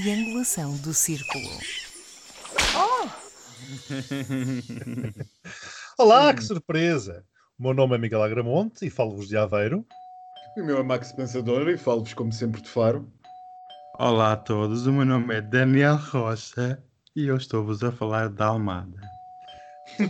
triangulação do círculo. Olá, que surpresa! O meu nome é Miguel Agramonte e falo-vos de Aveiro. O meu é Max Pensador e falo-vos como sempre de Faro. Olá a todos, o meu nome é Daniel Rocha e eu estou-vos a falar da Almada.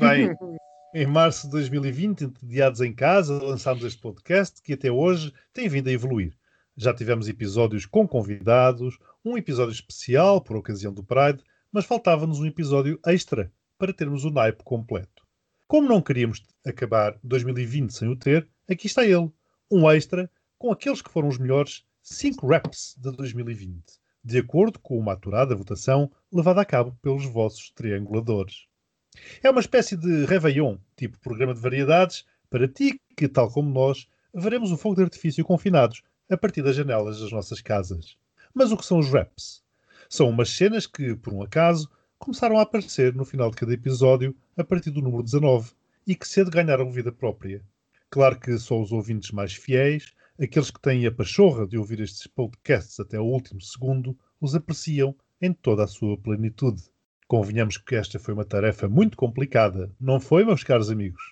Bem, em março de 2020, entediados em casa, lançámos este podcast que até hoje tem vindo a evoluir. Já tivemos episódios com convidados, um episódio especial por ocasião do Pride, mas faltava-nos um episódio extra para termos o naipe completo. Como não queríamos acabar 2020 sem o ter, aqui está ele, um extra com aqueles que foram os melhores 5 raps de 2020, de acordo com uma aturada votação levada a cabo pelos vossos trianguladores. É uma espécie de Réveillon, tipo programa de variedades, para ti que, tal como nós, veremos o fogo de artifício confinados a partir das janelas das nossas casas. Mas o que são os raps? São umas cenas que, por um acaso, começaram a aparecer no final de cada episódio a partir do número 19 e que cedo ganharam vida própria. Claro que só os ouvintes mais fiéis, aqueles que têm a pachorra de ouvir estes podcasts até o último segundo, os apreciam em toda a sua plenitude. Convenhamos que esta foi uma tarefa muito complicada, não foi, meus caros amigos?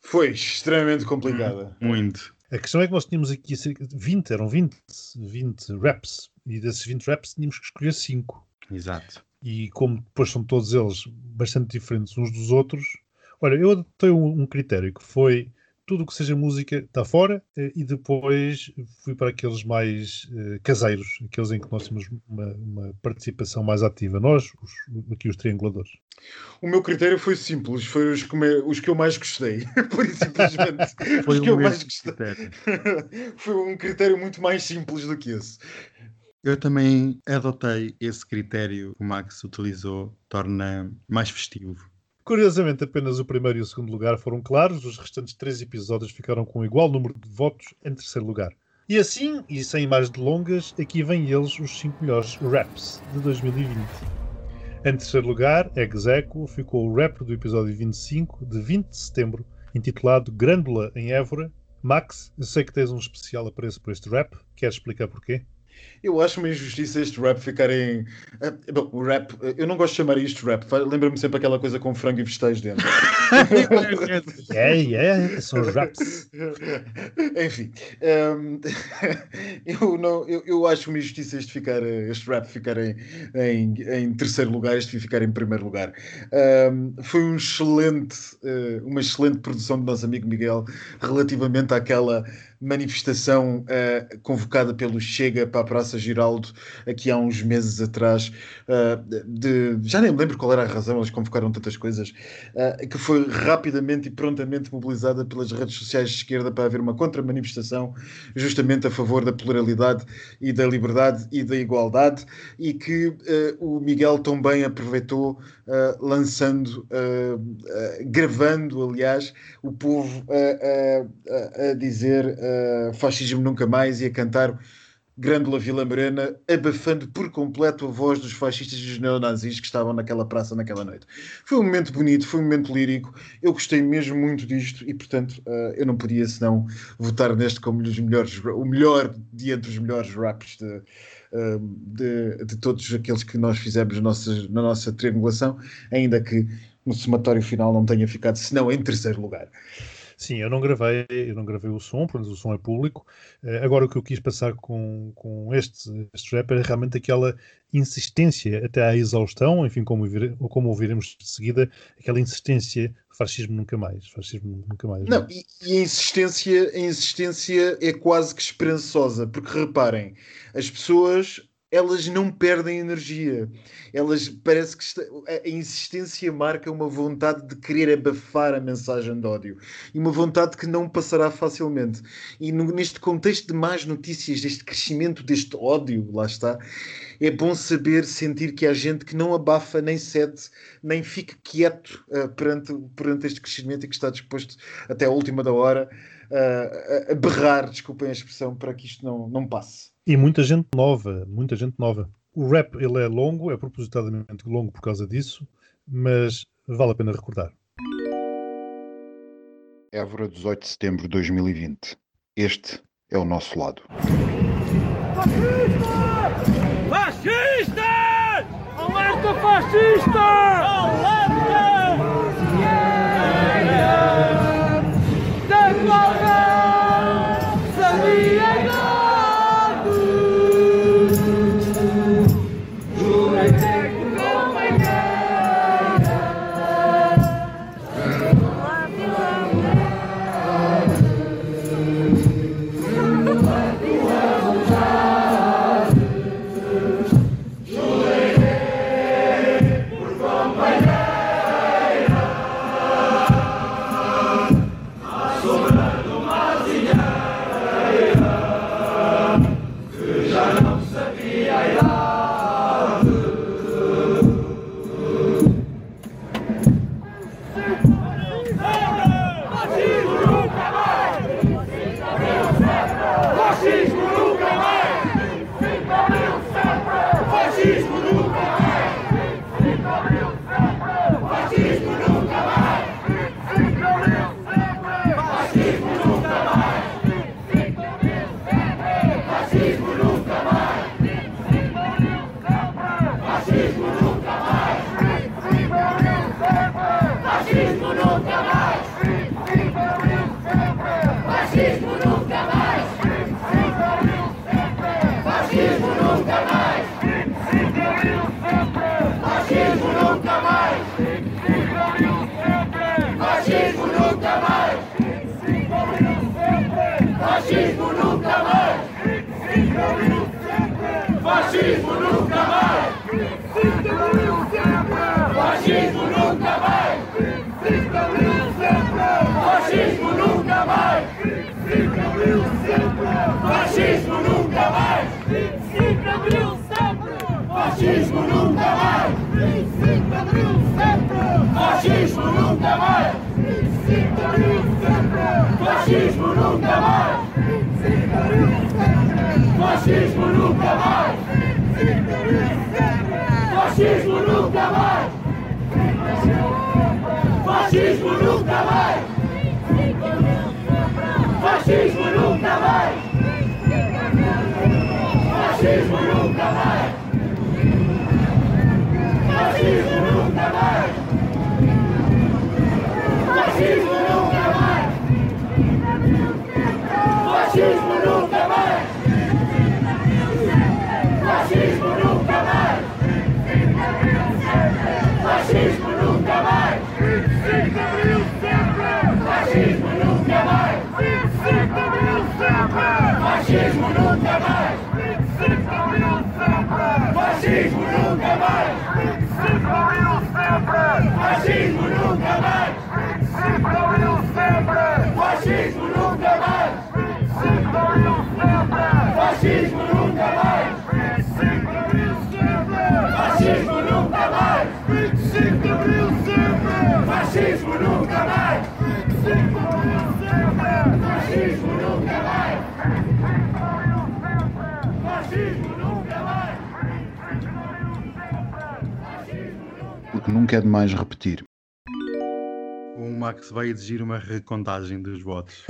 Foi extremamente complicada. Muito. A questão é que nós tínhamos aqui cerca de 20, eram 20, 20 raps, e desses 20 raps tínhamos que escolher 5. Exato. E como depois são todos eles bastante diferentes uns dos outros, olha, eu adotei um, um critério que foi tudo o que seja música está fora eh, e depois fui para aqueles mais uh, caseiros, aqueles em que nós temos uma, uma participação mais ativa, nós, os, aqui os trianguladores. O meu critério foi simples, foi os que, me, os que eu mais gostei, por isso simplesmente Foi os o que eu mais gostei. foi um critério muito mais simples do que esse. Eu também adotei esse critério que o Max utilizou, torna mais festivo. Curiosamente, apenas o primeiro e o segundo lugar foram claros, os restantes três episódios ficaram com igual número de votos em terceiro lugar. E assim, e sem mais delongas, aqui vêm eles os 5 melhores raps de 2020. Em terceiro lugar, ex aequo, ficou o rap do episódio 25, de 20 de setembro, intitulado Grândola em Évora. Max, eu sei que tens um especial apreço por este rap, queres explicar porquê? Eu acho uma injustiça este rap ficarem. Ah, bom, o rap, eu não gosto de chamar isto rap, lembra-me sempre aquela coisa com frango e vegetais dentro. É, é, são os raps. Enfim, hum, eu, não, eu, eu acho uma injustiça este, ficar, este rap ficar em, em, em terceiro lugar, este ficar em primeiro lugar. Hum, foi um excelente, eh, uma excelente produção do nosso amigo Miguel relativamente àquela manifestação eh, convocada pelo Chega para a Praça Giraldo aqui há uns meses atrás. eh, de, já nem me lembro qual era a razão, eles convocaram tantas coisas, eh, que foi rapidamente e prontamente mobilizada pelas redes sociais de esquerda para haver uma contra-manifestação justamente a favor da pluralidade e da liberdade e da igualdade e que o Miguel também aproveitou eh, lançando, eh, eh, gravando aliás, o povo a- dizer fascismo nunca mais e a cantar Grândola Vila Morena, abafando por completo a voz dos fascistas e dos neonazis que estavam naquela praça naquela noite. Foi um momento bonito, foi um momento lírico. Eu gostei mesmo muito disto e, portanto, eh, eu não podia senão votar neste como os melhores, o melhor de entre os melhores raps de, de, de todos aqueles que nós fizemos na nossa, na nossa triangulação, ainda que no somatório final não tenha ficado senão em terceiro lugar. Sim, eu não gravei, eu não gravei o som, porque o som é público. Eh, agora o que eu quis passar com, com este, este rap é realmente aquela insistência até à exaustão, enfim, como, como ouviremos de seguida, aquela insistência fascismo nunca mais, fascismo nunca mais. Não, e, e a, insistência, a insistência é quase que esperançosa, porque reparem, as pessoas elas não perdem energia. Elas parece que esta- a, insistência marca uma vontade de querer abafar a mensagem de ódio e uma vontade que não passará facilmente. E no- neste contexto de más notícias, deste crescimento deste ódio, lá está, é bom saber sentir que há gente que não abafa nem cede, nem fica quieto ah, perante, perante este crescimento e que está disposto até a última da hora a, a berrar, desculpem a expressão, para que isto não, não passe. E muita gente nova, muita gente nova. O rap ele é longo, é propositadamente longo por causa disso, mas vale a pena recordar. Évora, 18 de setembro de 2020. Este é o nosso lado. Fascista! O que nunca Fascismo nunca mais! 25 mil sempre! Fascismo nunca mais! 25 mil Fascismo nunca mais! Se da sempre! Fascismo nunca mais! Se da sempre! Fascismo nunca mais! É demais repetir. O Max vai exigir uma recontagem dos votos.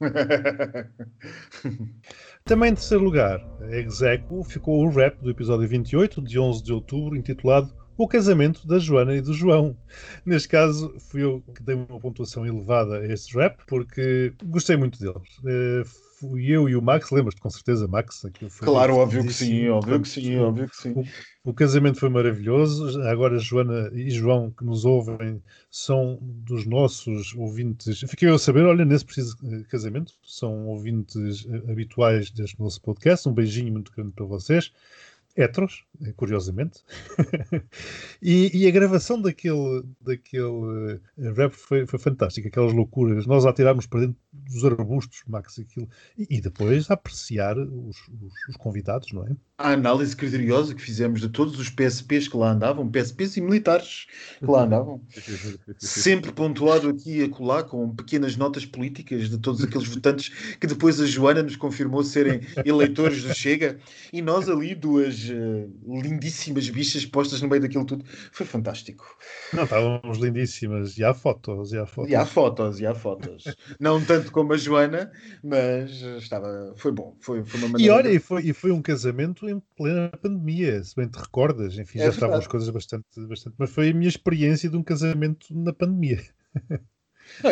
Também em terceiro lugar, a Execo ficou o rap do episódio 28, de 11 de outubro, intitulado O Casamento da Joana e do João. Neste caso, fui eu que dei uma pontuação elevada a este rap, porque gostei muito deles. Fui eu e o Max, lembras-te com certeza, Max? Claro, óbvio que sim, óbvio que sim, óbvio que sim. O casamento foi maravilhoso. Agora, Joana e João, que nos ouvem, são dos nossos ouvintes. Fiquei a saber, olha, nesse preciso eh, casamento, são ouvintes eh, habituais deste nosso podcast. Um beijinho muito grande para vocês. Heteros, eh, curiosamente. e, e a gravação daquele, daquele eh, rap foi, foi fantástica, aquelas loucuras. Nós a tirarmos para dentro dos arbustos, Max, aquilo. E, e depois apreciar os, os, os convidados, não é? A análise criteriosa que fizemos de todos os PSPs que lá andavam, PSPs e militares que lá andavam, sempre pontuado aqui e acolá com pequenas notas políticas de todos aqueles votantes que depois a Joana nos confirmou serem eleitores do Chega, e nós ali, duas uh, lindíssimas bichas postas no meio daquilo tudo. Foi fantástico. Não, estávamos lindíssimas. E há fotos, e há fotos. E há fotos, e há fotos. Não tanto como a Joana, mas estava, foi bom. Foi, foi uma maneira... E olha, e foi, e foi um casamento em plena pandemia, se bem te recordas. Enfim, é já estavam as coisas bastante, bastante. Mas foi a minha experiência de um casamento na pandemia.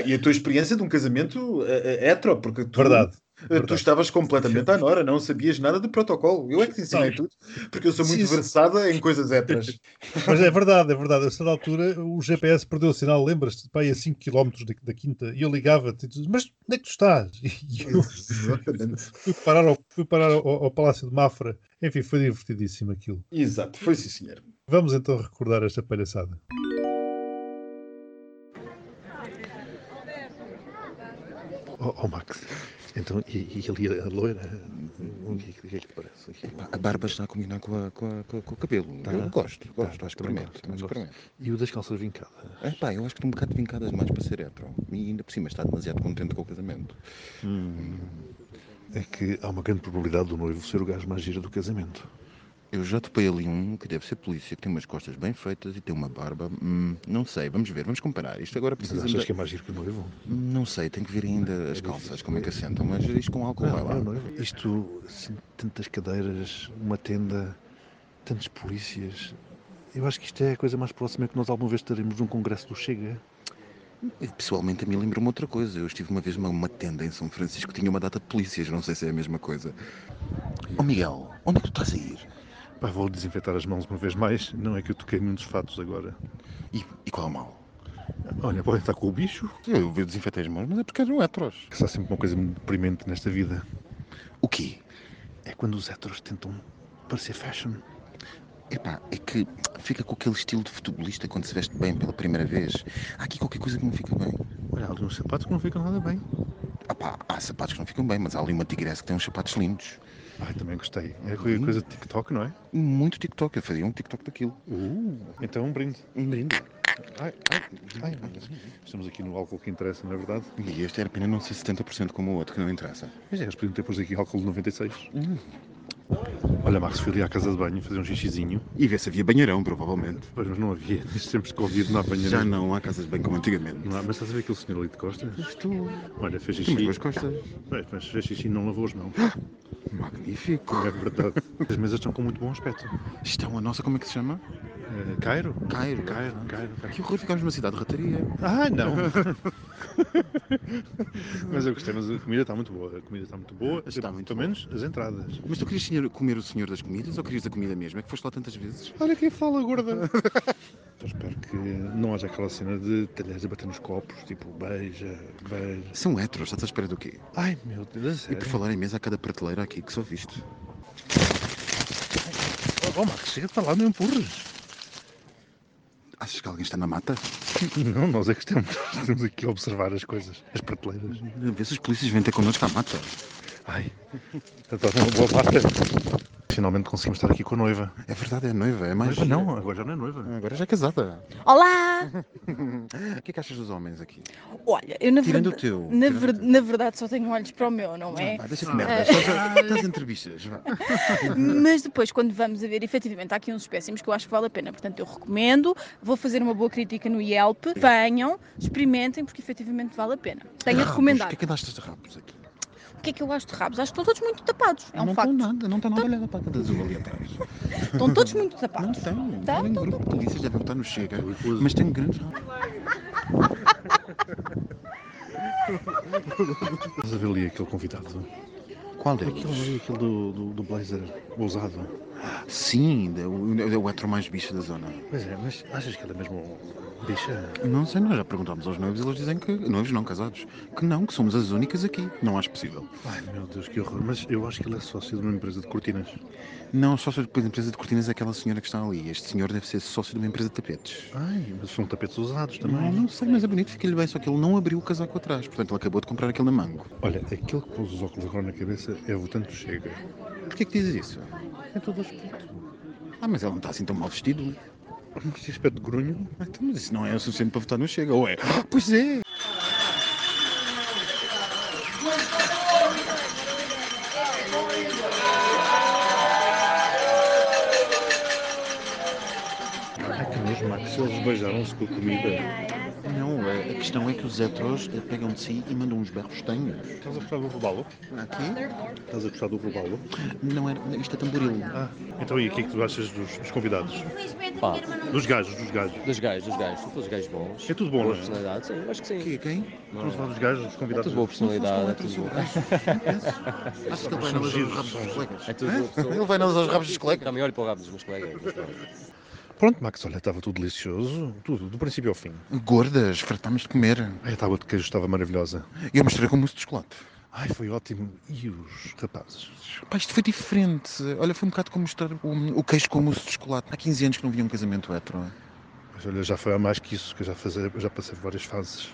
E a tua experiência de um casamento uh, hetero, porque tu, Verdade. Verdade. Tu estavas completamente à nora, não sabias nada de protocolo. Eu é que te ensinei tudo, porque eu sou muito sim, versada em coisas héteras. Mas é verdade, é verdade. A certa altura o GPS perdeu o sinal, lembras-te, aí a 5 km da, da quinta, e eu ligava-te e tu mas onde é que tu estás? E eu fui parar, ao, fui parar ao, ao, Palácio de Mafra. Enfim, foi divertidíssimo aquilo. Exato, foi sim, senhor. Vamos então recordar esta palhaçada. Oh, oh Max, então, e, e ali a loira, o que, que, é que te parece? A barba está a combinar com, a, com, a, com, o cabelo. Tá. Eu gosto, tá, gosto, tá, acho que promete. E o das calças vincadas? É pá, eu acho que estão um bocado vincadas mais para ser hetero. E ainda por cima está demasiado contente com o casamento. Hum. É que há uma grande probabilidade do noivo ser o gajo mais gira do casamento. Eu já topei ali um que deve ser polícia, que tem umas costas bem feitas e tem uma barba. Hum, não sei, vamos ver, vamos comparar. Isto agora precisa. Mas achas que é mais giro que o noivo? Não sei, tem que ver ainda as calças, como é que assentam, mas isto com álcool não, vai lá. Não, isto, assim, tantas cadeiras, uma tenda, tantos polícias. Eu acho que isto é a coisa mais próxima que nós alguma vez teremos num congresso do Chega. Pessoalmente a mim lembra-me outra coisa. Eu estive uma vez numa tenda em São Francisco que tinha uma data de polícias, não sei se é a mesma coisa. Oh, Miguel, onde é que tu estás a ir? Pá, vou desinfetar as mãos uma vez mais. Não é que eu toquei num dos fatos agora. E, e qual é o mal? Olha, podem estar com o bicho. Eu, desinfetei as mãos, mas é porque eram heteros. Que há sempre uma coisa muito deprimente nesta vida. O quê? É quando os heteros tentam parecer fashion. Epá, é que fica com aquele estilo de futebolista quando se veste bem pela primeira vez. Há aqui qualquer coisa que não fica bem. Olha, há ali uns sapatos que não ficam nada bem. Epá, há sapatos que não ficam bem, mas há ali uma tigressa que tem uns sapatos lindos. Ai, também gostei. É qualquer coisa de TikTok, não é? Muito TikTok. Eu fazia um TikTok daquilo. Uh, então um brinde. Um brinde. Ai, ai, ai, Estamos aqui no álcool que interessa, não é verdade? E este era apenas não ser 70% como o outro, que não interessa. Mas é, eles podiam ter pôs aqui álcool de 96. Hum. Olha, Marcos, fui ali à casa de banho fazer um xixizinho. E ver se havia banheirão, provavelmente. Pois, mas não havia. Tempos de Covid não há banheirão. Já não há casas de banho como antigamente. Não há, mas estás a ver aquele senhor ali de costas? Estou. Olha, fez xixi. Mas costas. Mas, mas fez xixi e não lavou as mãos. Magnífico. É verdade. As mesas estão com muito bom aspecto. Estão a nossa, como é que se chama? Uh, Cairo? Cairo. Cairo, Cairo. Que horror, ficámos numa cidade de rataria. Ah, não. mas eu gostei, mas a comida está muito boa. A comida está muito boa. Está muito Pelo menos as entradas. Mas tu querias comer o senhor das comidas ou querias a comida mesmo? É que foste lá tantas vezes. Olha quem fala, gorda. eu espero que não haja aquela cena de talheres a bater nos copos, tipo beija, beija. São heteros, estás à espera do quê? Ai meu Deus, E por falar em mesa, há cada prateleira aqui que só viste. Oh, Max, chega de lá, não empurres. Achas que alguém está na mata? Não, nós é que estamos. Estamos aqui a observar as coisas, as prateleiras. Vê se os polícias vêm ter connosco à mata. Ai, estás uma boa mata. Finalmente conseguimos estar aqui com a noiva. É verdade, é noiva. É mais. Noiva não, agora já não é noiva. Agora já é casada. Olá! o que é que achas dos homens aqui? Olha, eu na Tirando verdade. o teu. Na, tirando ver- o teu. na verdade só tenho olhos para o meu, não é? Vá, deixa de merda. Estás a entrevistas. Mas depois, quando vamos a ver, efetivamente, há aqui uns espécimes que eu acho que vale a pena. Portanto, eu recomendo, vou fazer uma boa crítica no Yelp. Venham, experimentem, porque efetivamente vale a pena. Tenho a recomendar. O que é que andaste de rabos aqui? O que é que eu acho de rabos? Acho que estão todos muito tapados. É um não facto. estão nada, não está nada olhada para a azul ali atrás. Estão todos muito Não tapados. estão. Tá, Tem tá, grupo de polícia, já não está no Chega. Mas tem grandes rabos. Estás a ver ali aquele convidado? Qual Aquele deles? ali, aquele do, do, do blazer ousado. Sim, é o, é o hetero mais bicho da zona. Pois é, mas achas que ele é mesmo bicha? Não sei, nós já perguntámos aos noivos e eles dizem que, noivos não casados, que não, que somos as únicas aqui. Não acho possível. Ai meu Deus, que horror. Mas eu acho que ele é sócio de uma empresa de cortinas. Não, sócio da empresa de cortinas é aquela senhora que está ali. Este senhor deve ser sócio de uma empresa de tapetes. Ai, mas são tapetes usados Não, também. não sei, mas é bonito, fica-lhe bem, só que ele não abriu o casaco atrás. Portanto, ele acabou de comprar aquele na mango. Olha, aquele que pôs os óculos agora na cabeça é votante do Chega. Porquê que dizes isso? É todo aspecto. Ah, mas ele não está assim tão mal vestido. Este aspecto de grunho. Então, Mas isso não é o suficiente para votar no Chega, ou é? Ah, pois é! Se eles beijaram-se com a comida. Não, a a questão é que os heteros eh, pegam de si e mandam uns berros tenhos. Estás a gostar do robalo? Aqui? Estás a gostar do robalo? Não era. Isto é tamboril. Ah, então e o que é que tu achas dos, dos convidados? Pá, Dos gajos, dos gajos. dos gajos, dos gajos, são todos gajos bons. É tudo bom, não é? personalidade, sim, acho que sim. Quem? Quem? Estamos a falar dos gajos, dos É convidados. tudo boa personalidade, é tudo bom. Acho que ele vai São não usar os giros, rabos dos colegas. É tudo. Ele vai não usar os rabos dos colegas. Também olho para o rabo dos meus colegas. Pronto. Max, olha, estava tudo delicioso. Tudo, do princípio ao fim. Gordas, fartámos de comer. Ai, a tábua de queijo estava maravilhosa. E eu mostrei com mousse de chocolate. Ai, foi ótimo. E os rapazes? Pá, isto foi diferente. Olha, foi um bocado como mostrar o, o queijo com mousse de chocolate. Há 15 anos que não via um casamento hetero. Mas olha, já foi há mais que isso, que eu já, fazer, já passei por várias fases.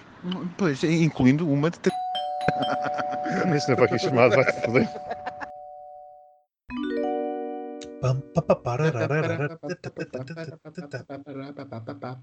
Pois, incluindo uma de... Isso não é para aqui chamado, vai-te foder.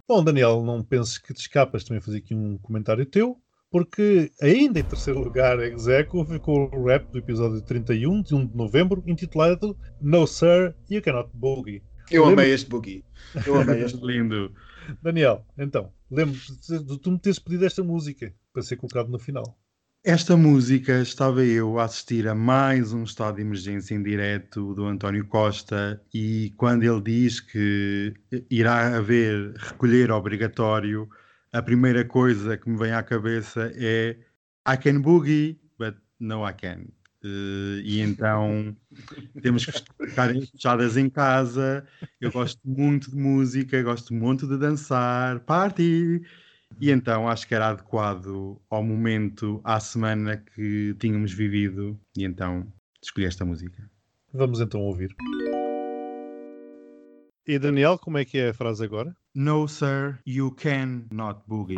Bom, Daniel, não penses que te escapas também fazer aqui um comentário teu, porque ainda em terceiro lugar, Execo ficou o rap do episódio 31, de 1 de novembro, intitulado No Sir, You Cannot Boogie. Eu amei este boogie. Eu amei este. Lindo. Daniel, então, lembro-te de tu me teres pedido esta música para ser colocado no final. Esta música estava eu a assistir a mais um estado de emergência em direto do António Costa e quando ele diz que irá haver recolher obrigatório, a primeira coisa que me vem à cabeça é I can boogie, but no I can. Eh, e então temos que ficar fechadas em casa. Eu gosto muito de música, gosto muito de dançar, party. E então acho que era adequado ao momento, à semana que tínhamos vivido, e então escolhi esta música. Vamos então ouvir. E Daniel, como é que é a frase agora? No, sir, you can not boogie.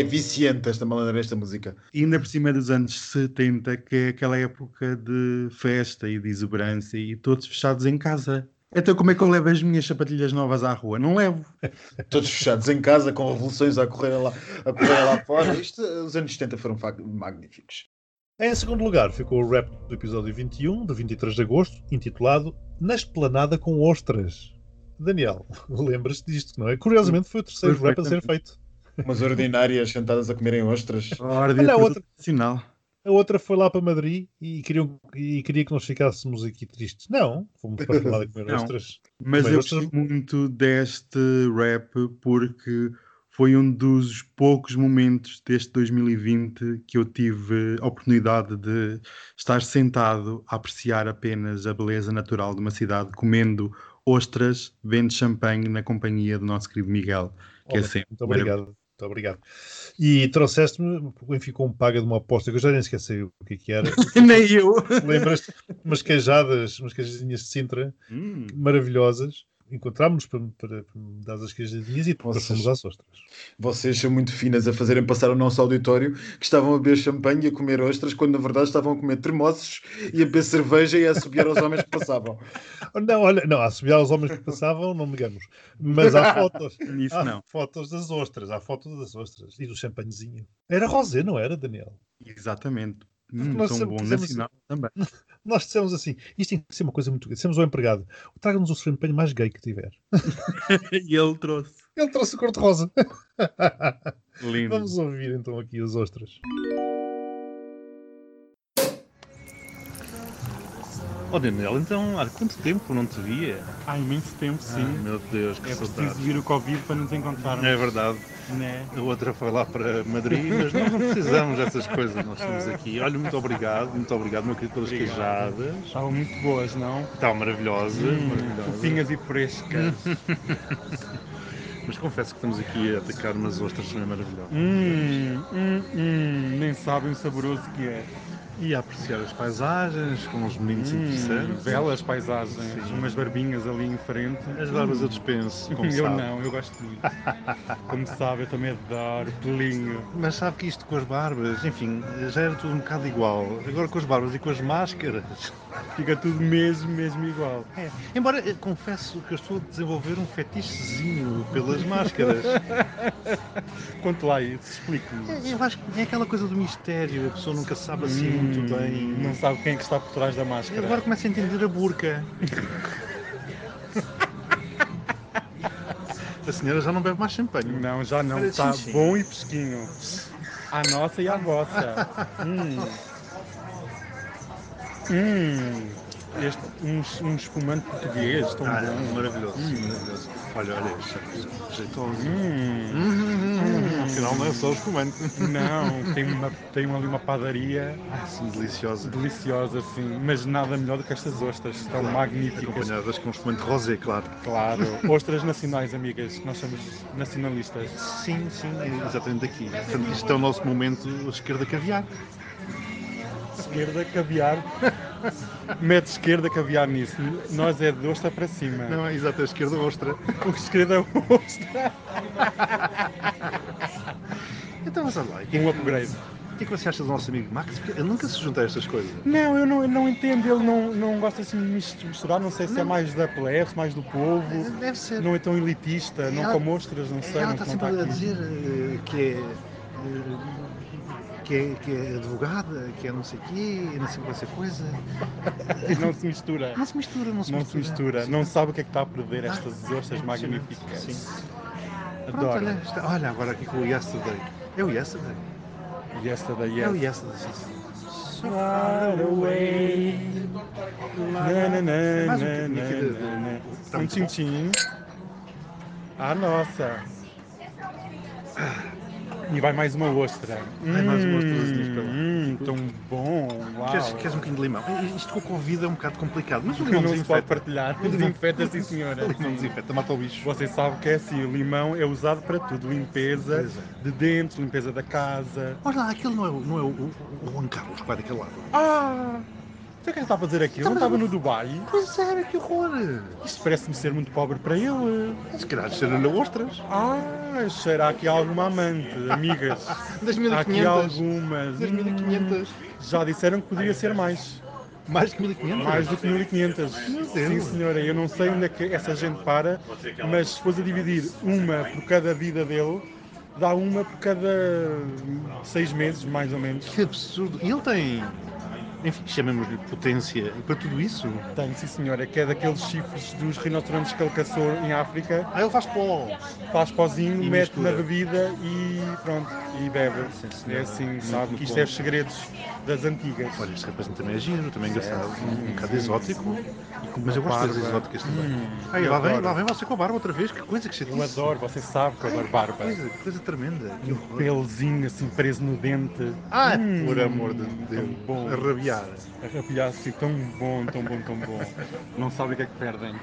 É viciante esta malandra, esta música. E ainda por cima dos anos 70, que é aquela época de festa e de exuberância e todos fechados em casa. Então como é que eu levo as minhas sapatilhas novas à rua? Não levo. Todos fechados em casa, com revoluções a correr lá, a correr lá fora. Isto, os anos 70 foram magníficos. Em segundo lugar ficou o rap do episódio 21, de 23 de agosto, intitulado Na Esplanada com Ostras. Daniel, lembras-te disto, não é? Curiosamente foi o terceiro rap a ser feito. Umas ordinárias sentadas a comerem ostras. A ordem Olha, é outra- sinal. A outra foi lá para Madrid e, queriam, e queria que nós ficássemos aqui tristes. Não, fomos para a esplanada comer Não. ostras. Mas Comer eu ostras- gostei muito deste rap porque foi um dos poucos momentos deste 2020 que eu tive a oportunidade de estar sentado a apreciar apenas a beleza natural de uma cidade, comendo ostras, vendo champanhe na companhia do nosso querido Miguel, que é Olha, sempre Muito obrigado. Muito obrigado. E trouxeste-me, o Benfica com paga de uma aposta que eu já nem esqueci o que, é que era. Nem eu. Lembras-te? Umas queijadas, umas queijadinhas de Sintra Hum. maravilhosas. Encontrámos-nos para, para, para me dar as queijadinhas e depois fomos às ostras. Vocês são muito finas a fazerem passar o nosso auditório que estavam a beber champanhe e a comer ostras, quando na verdade estavam a comer termossos e a beber cerveja e a assobiar aos homens que passavam. Não, olha, não, a subir aos homens que passavam, não me digamos. Mas há fotos. Isso há não. fotos das ostras, há fotos das ostras e do champanhezinho. Era rosé, não era, Daniel? Exatamente. Hum, Nós tão bom dizemos- nacional também. Nós dissemos assim: isto tem que ser uma coisa muito. Dissemos ao empregado: traga-nos o champanhe mais gay que tiver. e ele trouxe. Ele trouxe o cor-de-rosa. Lindo. Vamos ouvir então aqui as ostras. Oh Daniel, então há quanto tempo não te via? Há imenso tempo, sim. Ah, meu Deus, que é saudade. preciso vir o Covid para nos encontrarmos. É verdade. Né? A outra foi lá para Madrid, mas nós não precisamos dessas coisas. Nós estamos aqui. Olha, muito obrigado, muito obrigado, meu querido, pelas queijadas. Estavam muito boas, não? Estavam maravilhosas, Hum, maravilhosas. fofinhas e frescas. Mas confesso que estamos aqui a atacar umas ostras também maravilhosas. hum, hum, hum, nem sabem o saboroso que é. E a apreciar as paisagens, com uns meninos Hum, interessantes. belas paisagens, Sim. umas barbinhas ali em frente. As barbas eu dispenso, como eu sabe. não, eu gosto muito. Como sabe, eu também adoro pelinho. Mas sabe que isto com as barbas, enfim, já era tudo um bocado igual. Agora com as barbas e com as máscaras. Fica tudo mesmo, mesmo igual. Embora eh, confesso que eu estou a desenvolver um fetichezinho pelas máscaras. Conte lá isso, explique-me. É, Eu acho que é aquela coisa do mistério, a pessoa nunca sabe assim muito bem. Não sabe quem é que está por trás da máscara. Agora começa a entender a burca. A senhora já não bebe mais champanhe. Não, já não. Está bom e pesquinho. A nossa e a vossa. hum. Hum. Este, um, um espumante português, tão Ah, bom. maravilhoso, maravilhoso. Olha, olha, jeitoso. Hum. Hum, afinal não é só os comandos. Não, tem, uma, tem ali uma padaria Ah, sim, deliciosa. deliciosa, assim, mas nada melhor do que estas ostras, estão magníficas. Acompanhadas com um espumante rosé, claro. Claro, ostras nacionais, amigas, nós somos nacionalistas. Sim, sim, exatamente aqui. Portanto, isto é o nosso momento esquerda caviar. Esquerda, caviar. Mete esquerda, caviar nisso. Nós é de ostra para cima. Não, é exato, a esquerda ostra. O esquerda é ostra. Então, mas olha lá, é Um upgrade. o que é que você acha do nosso amigo Max? Porque ele nunca se junta a estas coisas. Não, eu não, eu não entendo, ele não, não gosta assim de mis- misturar, não sei se é mais da plebe, mais do povo, Deve ser. não é tão elitista, não come ostras, não sei, Ela não, está não sempre a dizer eh, que é, eh, que é. que é advogada, que é não sei o quê, não sei qual essa coisa. Não se mistura. Não se mistura, não se Não mistura. se mistura, não sabe o que é que está a perder estas ostras magníficas. Sim. Pronto, Adoro. olha, está- olha agora aqui com o Yesterday. É o Yesterday. Yesterday, É o yes. Yesterday, sim. Far away. Na, na, na, Mais um na, na. Um tchim-tchim. Ah, nossa. E vai mais uma ostra. Vai mais uma ostrazinha para lá. Hum, tão bom. Uau. Queres, queres um bocadinho de limão? Isto com a Covid é um bocado complicado, mas o limão não se pode partilhar. O Desinfeta, sim, senhora. O limão desinfeta, mata o bicho. Você sabe que é assim, o limão é usado para tudo. Limpeza é. de dentes, limpeza da casa. Olha lá, aquele não é, o- não é o, o, o Juan Carlos que vai daquele lado. Ah! Então o que é que está a fazer aqui? Ele não estava no Dubai? Pois era, que horror! Isto parece-me ser muito pobre para ele. Se calhar cheira-lhe ostras. Ah, cheira aqui alguma amante, amigas. Das Há aqui 1500. algumas. Das 1500. Hum, Já disseram que poderia ser mais. Mais que 1500? Mais do que 1500. Meu Sim, senhora. Eu não sei onde é que essa gente para, mas se fores a dividir uma por cada vida dele, dá uma por cada seis meses, mais ou menos. Que absurdo. E ele tem, enfim, chamemos-lhe potência para tudo isso? Tem, sim, senhora. Que é daqueles chifres dos rinocerontes que ele caçou em África. Ah, ele faz pó. Faz pozinho, E mete mistura. na bebida e pronto, e bebe. Sim, É senhora. assim, Muito sabe? Que isto é os segredos das antigas. Olha, este rapaz também é giro, também é engraçado. Sim, um bocado exótico. E Mas eu gosto das exóticas também. Hum, eu lá vem, lá vem você com a barba outra vez, que coisa que chatice. Eu adoro, você sabe que eu adoro barba. Coisa, coisa tremenda. Que Um pelozinho assim preso no dente. Ah, Hum, por amor de Deus. bom. A arrepiar, arrepiar assim tão bom, tão bom, tão bom. Não sabem o que é que perdem.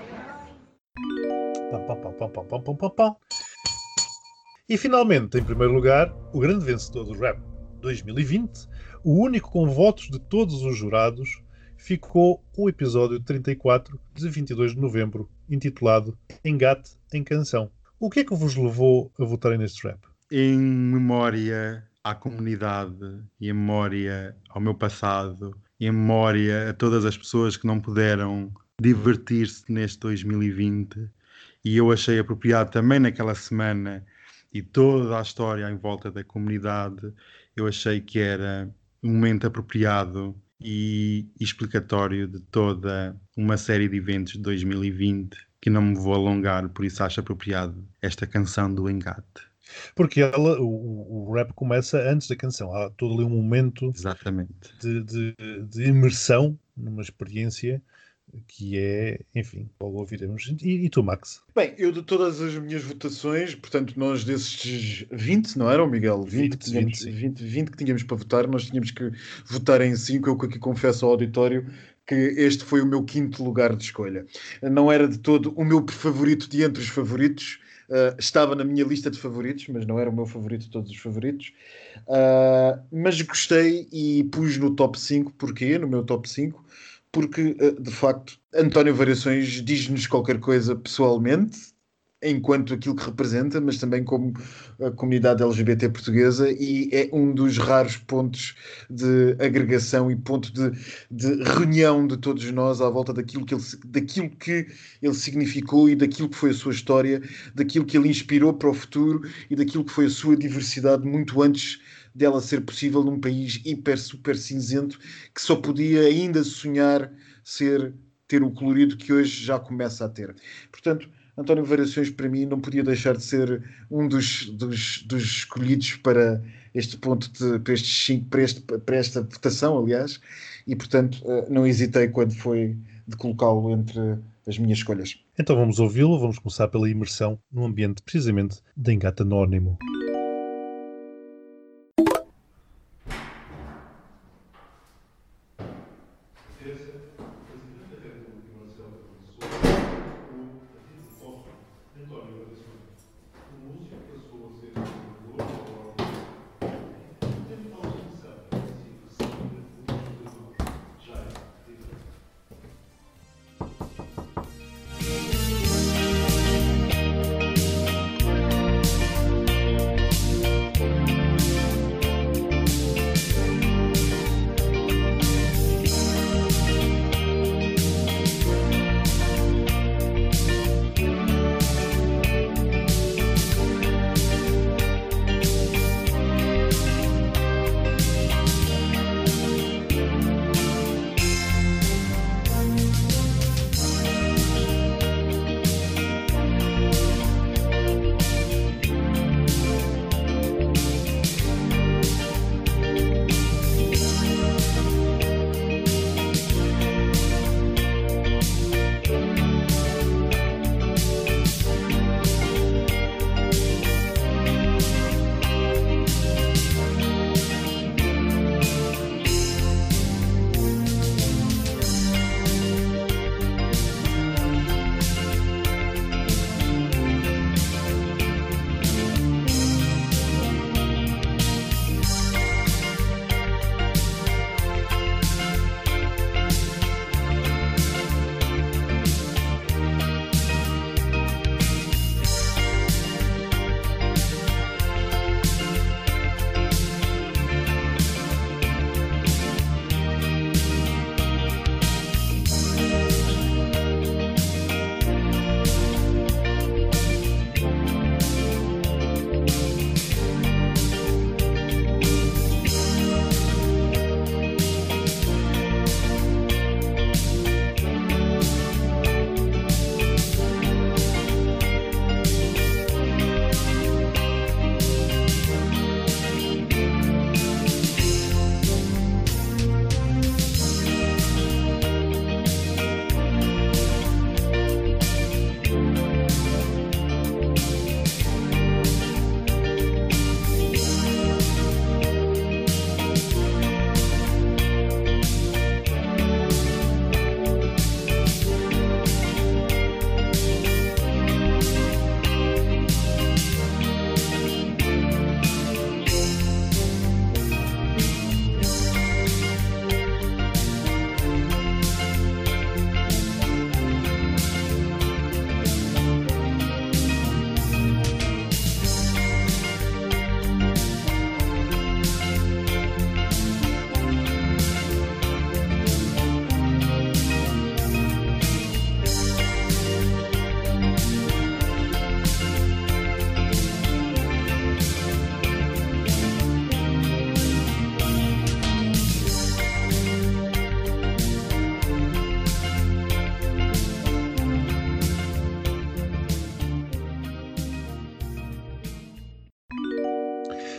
E finalmente, em primeiro lugar, o grande vencedor do Rap 2020, o único com votos de todos os jurados, ficou o episódio 34 de 22 de novembro, intitulado Engate em Canção. O que é que vos levou a votarem neste rap? Em memória à comunidade e em memória ao meu passado e em memória a todas as pessoas que não puderam divertir-se neste 2020 e eu achei apropriado também naquela semana e toda a história em volta da comunidade eu achei que era um momento apropriado e explicatório de toda uma série de eventos de 2020 que não me vou alongar, por isso acho apropriado esta canção do Engate. Porque ela, o, o rap começa antes da canção. Há todo ali um momento Exatamente. de, de, de imersão numa experiência que é, enfim, logo ouviremos. E, e tu, Max? Bem, eu de todas as minhas votações, portanto, nós desses 20, não eram, Miguel? 20, 20, que tínhamos, 20, sim. 20, 20 que tínhamos para votar, nós tínhamos que votar em 5. Eu aqui confesso ao auditório que este foi o meu quinto lugar de escolha. Não era de todo o meu favorito de entre os favoritos. Uh, estava na minha lista de favoritos, mas não era o meu favorito de todos os favoritos. Uh, mas gostei e pus no top 5. Porquê? No meu top 5? Porque, uh, de facto, António Variações diz-nos qualquer coisa pessoalmente, enquanto aquilo que representa, mas também como a comunidade LGBT portuguesa, e é um dos raros pontos de agregação e ponto de, de reunião de todos nós à volta daquilo que, ele, daquilo que ele significou e daquilo que foi a sua história, daquilo que ele inspirou para o futuro e daquilo que foi a sua diversidade muito antes dela ser possível num país hiper, super cinzento que só podia ainda sonhar ser ter o colorido que hoje já começa a ter. Portanto, António Variações, para mim, não podia deixar de ser um dos, dos, dos escolhidos para este ponto, de, para, para, este, para esta votação, aliás, e, portanto, não hesitei quando foi de colocá-lo entre as minhas escolhas. Então vamos ouvi-lo, vamos começar pela imersão no ambiente, precisamente, de Engate Anónimo.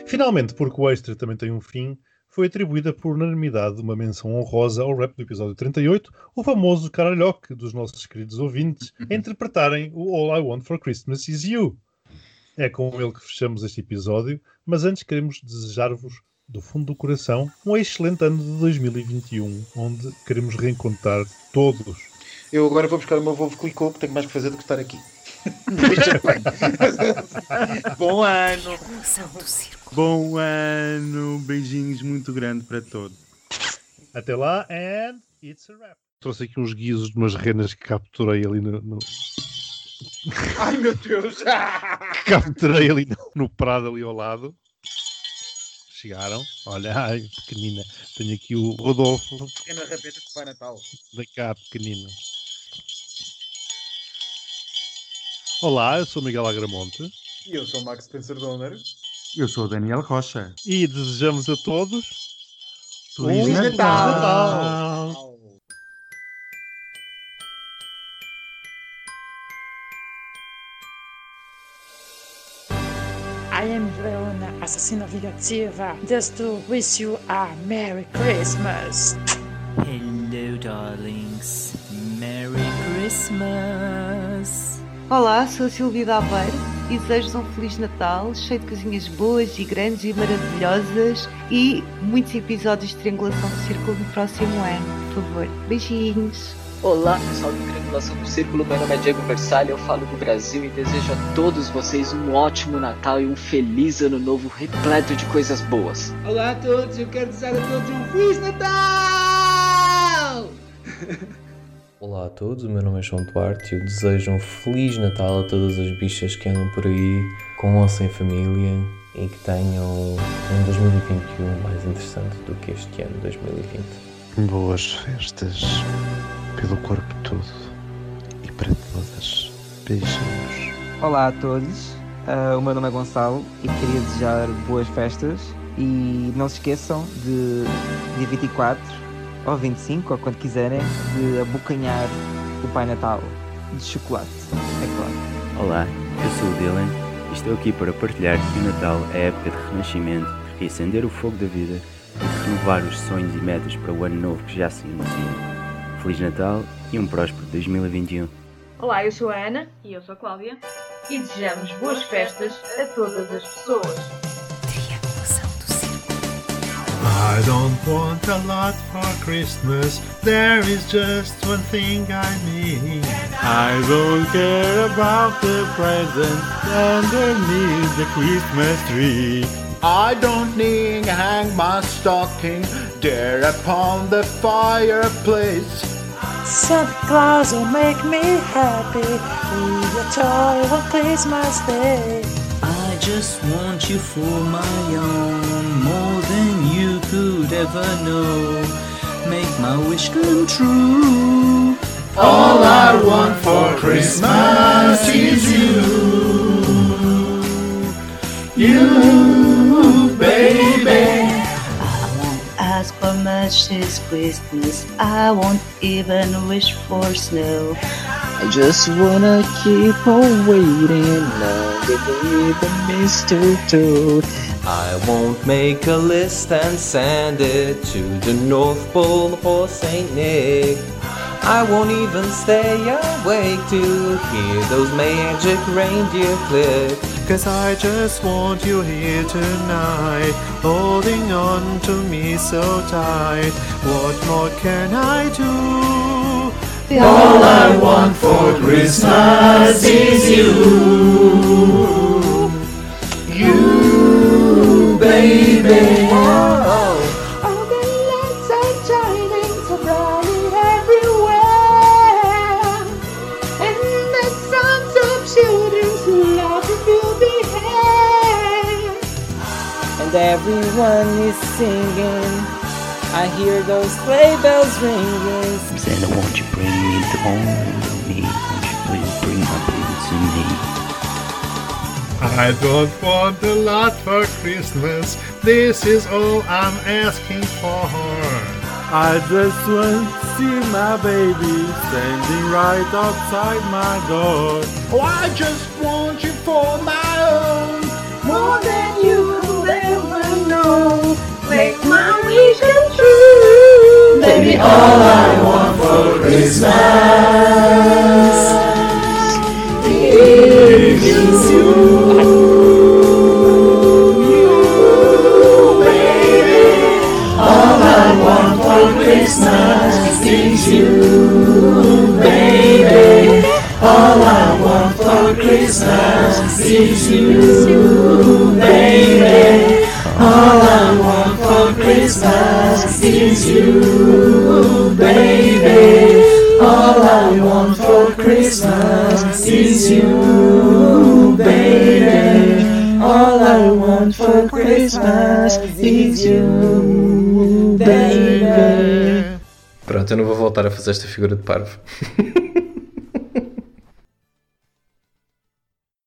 Finalmente, porque o extra também tem um fim, foi atribuída por unanimidade uma menção honrosa ao rap do episódio 38, o famoso caralhoque dos nossos queridos ouvintes, a interpretarem o All I Want for Christmas Is You. É com ele que fechamos este episódio, mas antes queremos desejar-vos, do fundo do coração, um excelente ano de 2021, onde queremos reencontrar todos. Eu agora vou buscar o meu Volvo Clicou, que tenho mais que fazer do que estar aqui. Bom ano! Emoção do circo. Bom ano, beijinhos muito grande para todos. Até lá, and it's a wrap. Trouxe aqui uns guizos de umas renas que capturei ali no, no- Ai meu Deus! que capturei ali no, no prado ali ao lado. Chegaram. Olha, ai, pequenina. Tenho aqui o Rodolfo. Pequena rabeta de Pai Natal. Da cá, pequenino. Olá, eu sou o Miguel Agramonte E eu sou o Max Spencer Donner. Eu sou o Daniel Rocha. e desejamos a todos Feliz um Natal! Natal. I am Leona, assassina vingativa, just to wish you a Merry Christmas. Hello, darlings. Merry Christmas. Olá, sou a Silvia da Aveiro e desejo-vos um Feliz Natal, cheio de coisinhas boas e grandes e maravilhosas e muitos episódios de Triangulação do Círculo no próximo ano, por favor. Beijinhos! Olá, pessoal do Triangulação do Círculo, meu nome é Diego Versalho, eu falo do Brasil e desejo a todos vocês um ótimo Natal e um feliz ano novo repleto de coisas boas. Olá a todos, eu quero desejar a todos um Feliz Natal! Olá a todos, o meu nome é João Duarte e eu desejo um Feliz Natal a todas as bichas que andam por aí, com ou sem família e que tenham um 2021 mais interessante do que este ano 2020. Boas festas pelo corpo todo e para todas. Beijinhos. Olá a todos, Ah, o meu nome é Gonçalo e queria desejar boas festas e não se esqueçam de dia 24 ou 25 ou quando quiserem de abocanhar o Pai Natal de chocolate, é claro. Olá, eu sou o Dylan e estou aqui para partilhar que o Natal é a época de renascimento, de acender o fogo da vida e de renovar os sonhos e metas para o ano novo que já se inicia. Feliz Natal e um próspero 2021. Olá, eu sou a Ana e eu sou a Cláudia e desejamos boas festas a todas as pessoas. I don't want a lot for Christmas. There is just one thing I need. I don't care about the presents underneath the Christmas tree. I don't need to hang my stocking there upon the fireplace. Santa Claus will make me happy with a toy on Christmas Day. I just want you for my own, more than you could ever know. Make my wish come true. All I want for Christmas is you. You, baby. I won't ask for much this Christmas. I won't even wish for snow. I just wanna keep on waiting underneath the mistletoe. I won't make a list and send it to the North Pole or St. Nick. I won't even stay awake to hear those magic reindeer click. Cause I just want you here tonight, holding on to me so tight. What more can I do? All I want for Christmas is you. You, baby. All the lights are shining so bright everywhere, and the sounds of children who laugh to fill the air. And everyone is singing. I hear those sleigh bells ringing. Santa, won't you bring me the home to me? Won't you please bring my baby to me? I don't want a lot for Christmas. This is all I'm asking for. I just want to see my baby standing right outside my door. Oh, I just want you for my own. More than you could ever know. Make my wish come true. Baby, all I want for Christmas is you. You, baby. All I want for Christmas is you, baby. All I want for Christmas is you, is you, baby. All I want for Christmas is you, baby. All I want for Christmas is you, baby. Pronto, eu não vou voltar a fazer esta figura de parvo.